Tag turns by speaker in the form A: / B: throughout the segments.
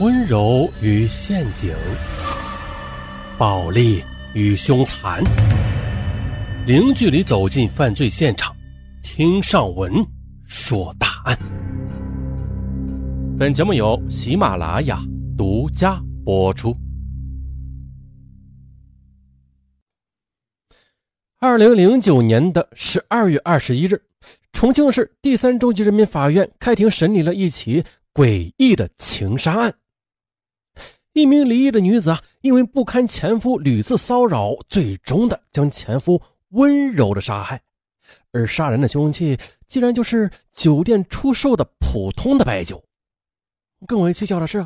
A: 温柔与陷阱，暴力与凶残，零距离走进犯罪现场，听上文说大案。本节目由喜马拉雅独家播出。二零零九年的十二月二十一日，重庆市第三中级人民法院开庭审理了一起诡异的情杀案。一名离异的女子啊，因为不堪前夫屡次骚扰，最终的将前夫温柔的杀害。而杀人的凶器竟然就是酒店出售的普通的白酒。更为蹊跷的是，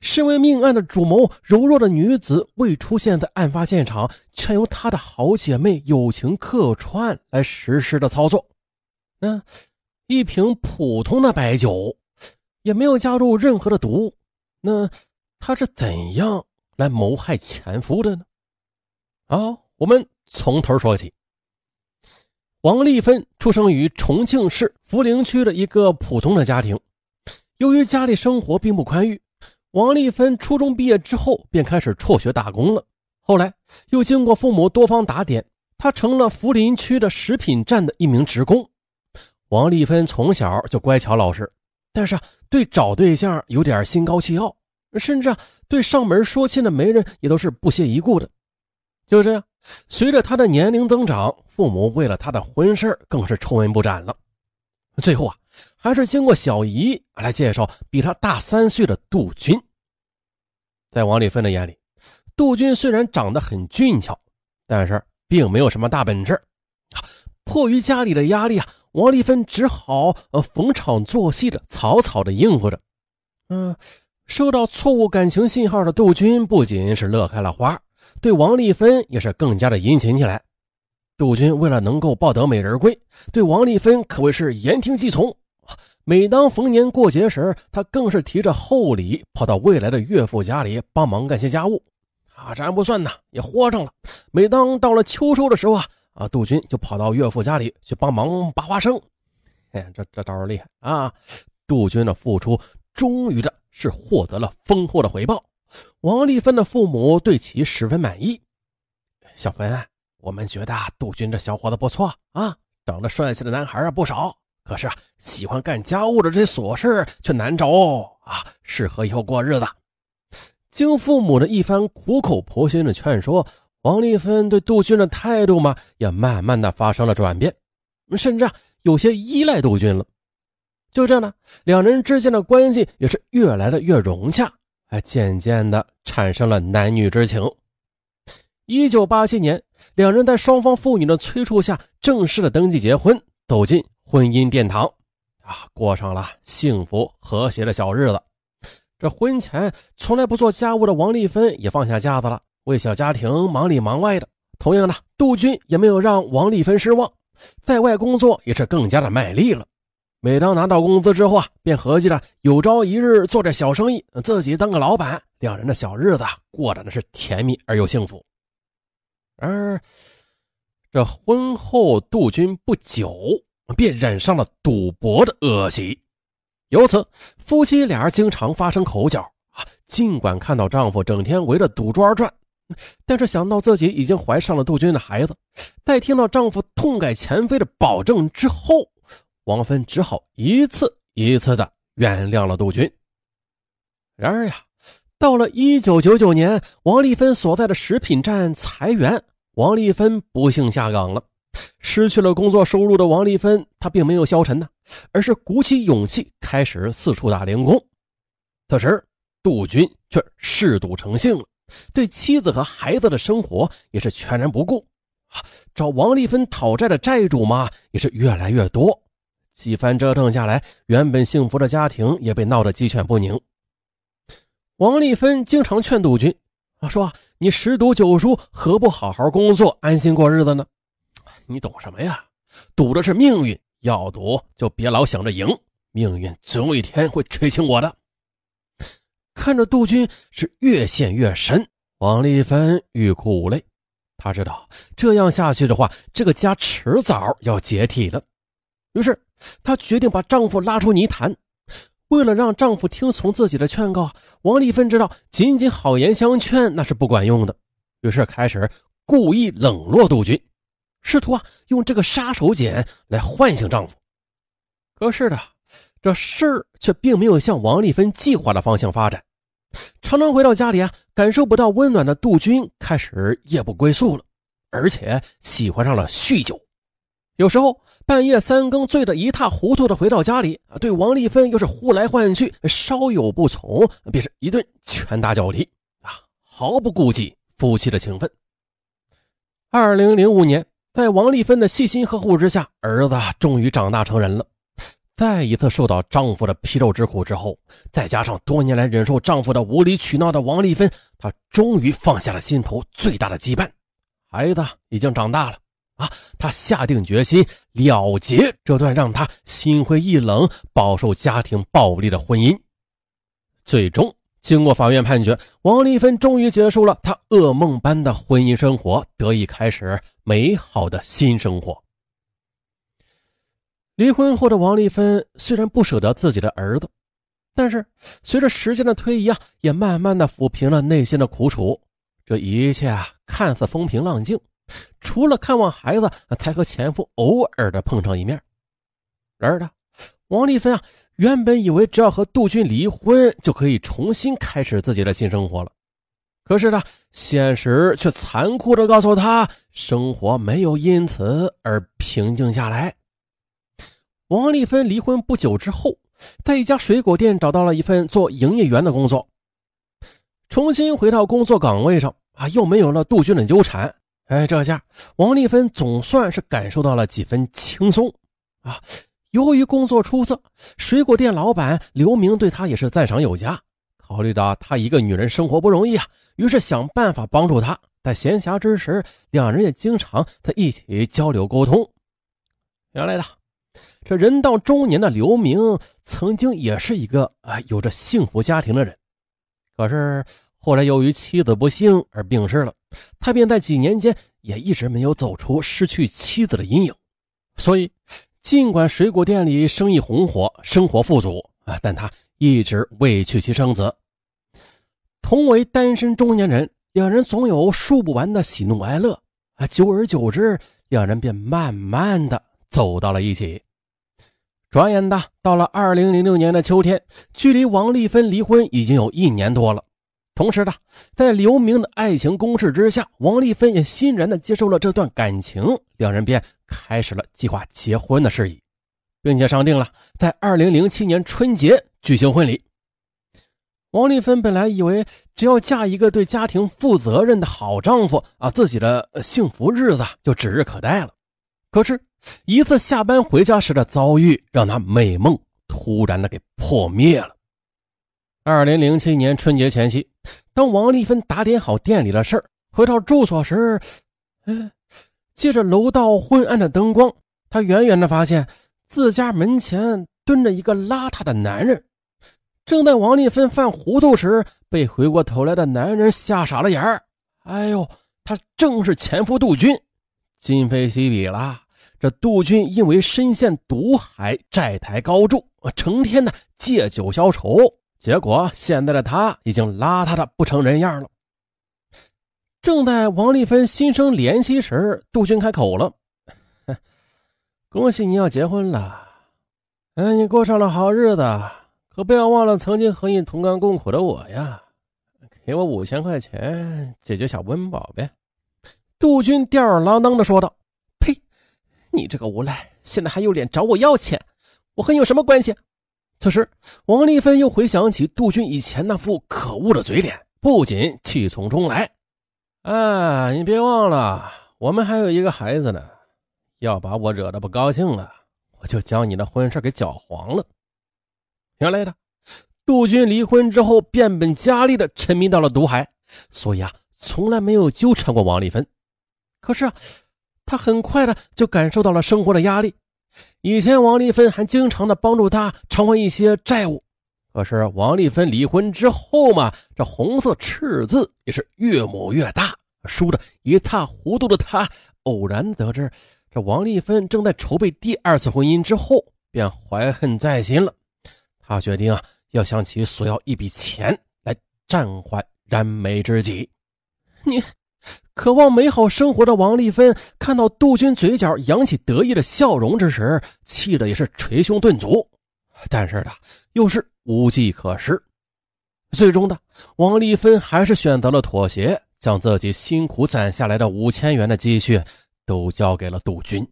A: 身为命案的主谋柔弱的女子未出现在案发现场，却由她的好姐妹友情客串来实施的操作。那一瓶普通的白酒，也没有加入任何的毒。那。他是怎样来谋害前夫的呢？啊，我们从头说起。王丽芬出生于重庆市涪陵区的一个普通的家庭。由于家里生活并不宽裕，王丽芬初中毕业之后便开始辍学打工了。后来又经过父母多方打点，她成了涪陵区的食品站的一名职工。王丽芬从小就乖巧老实，但是，对找对象有点心高气傲。甚至啊，对上门说亲的媒人也都是不屑一顾的。就这样，随着他的年龄增长，父母为了他的婚事更是愁眉不展了。最后啊，还是经过小姨来介绍比他大三岁的杜军。在王丽芬的眼里，杜军虽然长得很俊俏，但是并没有什么大本事。迫于家里的压力啊，王丽芬只好呃逢场作戏的草草的应付着。嗯。收到错误感情信号的杜军不仅是乐开了花，对王丽芬也是更加的殷勤起来。杜军为了能够抱得美人归，对王丽芬可谓是言听计从。每当逢年过节时，他更是提着厚礼跑到未来的岳父家里帮忙干些家务。啊，这还不算呢，也豁上了。每当到了秋收的时候啊，啊，杜军就跑到岳父家里去帮忙拔花生。哎，这这招厉害啊！杜军的付出终于的。是获得了丰厚的回报，王丽芬的父母对其十分满意。小芬，我们觉得杜军这小伙子不错啊，长得帅气的男孩啊不少，可是啊，喜欢干家务的这些琐事却难找啊，适合以后过日子。经父母的一番苦口婆心的劝说，王丽芬对杜军的态度嘛，也慢慢的发生了转变，甚至啊，有些依赖杜军了。就这样呢，两人之间的关系也是越来的越融洽，还渐渐的产生了男女之情。一九八七年，两人在双方父女的催促下，正式的登记结婚，走进婚姻殿堂，啊，过上了幸福和谐的小日子。这婚前从来不做家务的王丽芬也放下架子了，为小家庭忙里忙外的。同样的，杜军也没有让王丽芬失望，在外工作也是更加的卖力了。每当拿到工资之后啊，便合计着有朝一日做点小生意，自己当个老板，两人的小日子过得那是甜蜜而又幸福。而这婚后，杜军不久便染上了赌博的恶习，由此夫妻俩经常发生口角啊。尽管看到丈夫整天围着赌桌转，但是想到自己已经怀上了杜军的孩子，在听到丈夫痛改前非的保证之后。王芬只好一次一次的原谅了杜军。然而呀，到了一九九九年，王丽芬所在的食品站裁员，王丽芬不幸下岗了。失去了工作收入的王丽芬，她并没有消沉呢，而是鼓起勇气开始四处打零工。此时，杜军却嗜赌成性了，对妻子和孩子的生活也是全然不顾。找王丽芬讨债的债主嘛，也是越来越多。几番折腾下来，原本幸福的家庭也被闹得鸡犬不宁。王丽芬经常劝杜军：“啊，说你十赌九输，何不好好工作，安心过日子呢？你懂什么呀？赌的是命运，要赌就别老想着赢，命运总有一天会垂青我的。”看着杜军是越陷越深，王丽芬欲哭无泪。她知道这样下去的话，这个家迟早要解体了。于是，她决定把丈夫拉出泥潭。为了让丈夫听从自己的劝告，王丽芬知道仅仅好言相劝那是不管用的，于是开始故意冷落杜军，试图啊用这个杀手锏来唤醒丈夫。可是的，这事儿却并没有向王丽芬计划的方向发展。常常回到家里啊，感受不到温暖的杜军开始夜不归宿了，而且喜欢上了酗酒。有时候半夜三更，醉得一塌糊涂的回到家里，对王丽芬又是呼来唤去，稍有不从便是一顿拳打脚踢啊，毫不顾及夫妻的情分。二零零五年，在王丽芬的细心呵护之下，儿子终于长大成人了。再一次受到丈夫的皮肉之苦之后，再加上多年来忍受丈夫的无理取闹的王丽芬，她终于放下了心头最大的羁绊。孩子已经长大了啊，他下定决心了结这段让他心灰意冷、饱受家庭暴力的婚姻。最终，经过法院判决，王丽芬终于结束了她噩梦般的婚姻生活，得以开始美好的新生活。离婚后的王丽芬虽然不舍得自己的儿子，但是随着时间的推移啊，也慢慢的抚平了内心的苦楚。这一切啊，看似风平浪静，除了看望孩子，才和前夫偶尔的碰上一面。然而呢，王丽芬啊，原本以为只要和杜军离婚，就可以重新开始自己的新生活了。可是呢，现实却残酷的告诉她，生活没有因此而平静下来。王丽芬离婚不久之后，在一家水果店找到了一份做营业员的工作。重新回到工作岗位上啊，又没有了杜军的纠缠。哎，这下王丽芬总算是感受到了几分轻松啊。由于工作出色，水果店老板刘明对她也是赞赏有加。考虑到她一个女人生活不容易啊，于是想办法帮助她。在闲暇之时，两人也经常在一起交流沟通。原来的。这人到中年的刘明，曾经也是一个啊有着幸福家庭的人，可是后来由于妻子不幸而病逝了，他便在几年间也一直没有走出失去妻子的阴影。所以，尽管水果店里生意红火，生活富足啊，但他一直未娶妻生子。同为单身中年人，两人总有数不完的喜怒哀乐啊，久而久之，两人便慢慢的走到了一起。转眼的到了二零零六年的秋天，距离王丽芬离婚已经有一年多了。同时呢，在刘明的爱情攻势之下，王丽芬也欣然的接受了这段感情，两人便开始了计划结婚的事宜，并且商定了在二零零七年春节举行婚礼。王丽芬本来以为只要嫁一个对家庭负责任的好丈夫啊，自己的幸福日子就指日可待了。可是。一次下班回家时的遭遇，让她美梦突然的给破灭了。二零零七年春节前夕，当王丽芬打点好店里的事儿，回到住所时，哎，借着楼道昏暗的灯光，她远远的发现自家门前蹲着一个邋遢的男人。正在王丽芬犯糊涂时，被回过头来的男人吓傻了眼儿。哎呦，他正是前夫杜军，今非昔比了。这杜军因为深陷毒海，债台高筑，成天的借酒消愁，结果现在的他已经邋遢的不成人样了。正在王丽芬心生怜惜时，杜军开口了：“ 恭喜你要结婚了，哎，你过上了好日子，可不要忘了曾经和你同甘共苦的我呀！给我五千块钱解决小温饱呗。”杜军吊儿郎当的说道。呸你这个无赖，现在还有脸找我要钱？我和你有什么关系？此时，王丽芬又回想起杜军以前那副可恶的嘴脸，不仅气从中来。啊，你别忘了，我们还有一个孩子呢。要把我惹得不高兴了，我就将你的婚事给搅黄了。原来的，杜军离婚之后变本加厉的沉迷到了毒海，所以啊，从来没有纠缠过王丽芬。可是啊。他很快的就感受到了生活的压力。以前王丽芬还经常的帮助他偿还一些债务，可是王丽芬离婚之后嘛，这红色赤字也是越抹越大，输得一塌糊涂的他，偶然得知这王丽芬正在筹备第二次婚姻之后，便怀恨在心了。他决定啊，要向其索要一笔钱来暂缓燃眉之急。你渴望美好生活的王丽芬看到杜军嘴角扬起得意的笑容之时，气得也是捶胸顿足，但是呢，又是无计可施。最终的，王丽芬还是选择了妥协，将自己辛苦攒下来的五千元的积蓄都交给了杜军。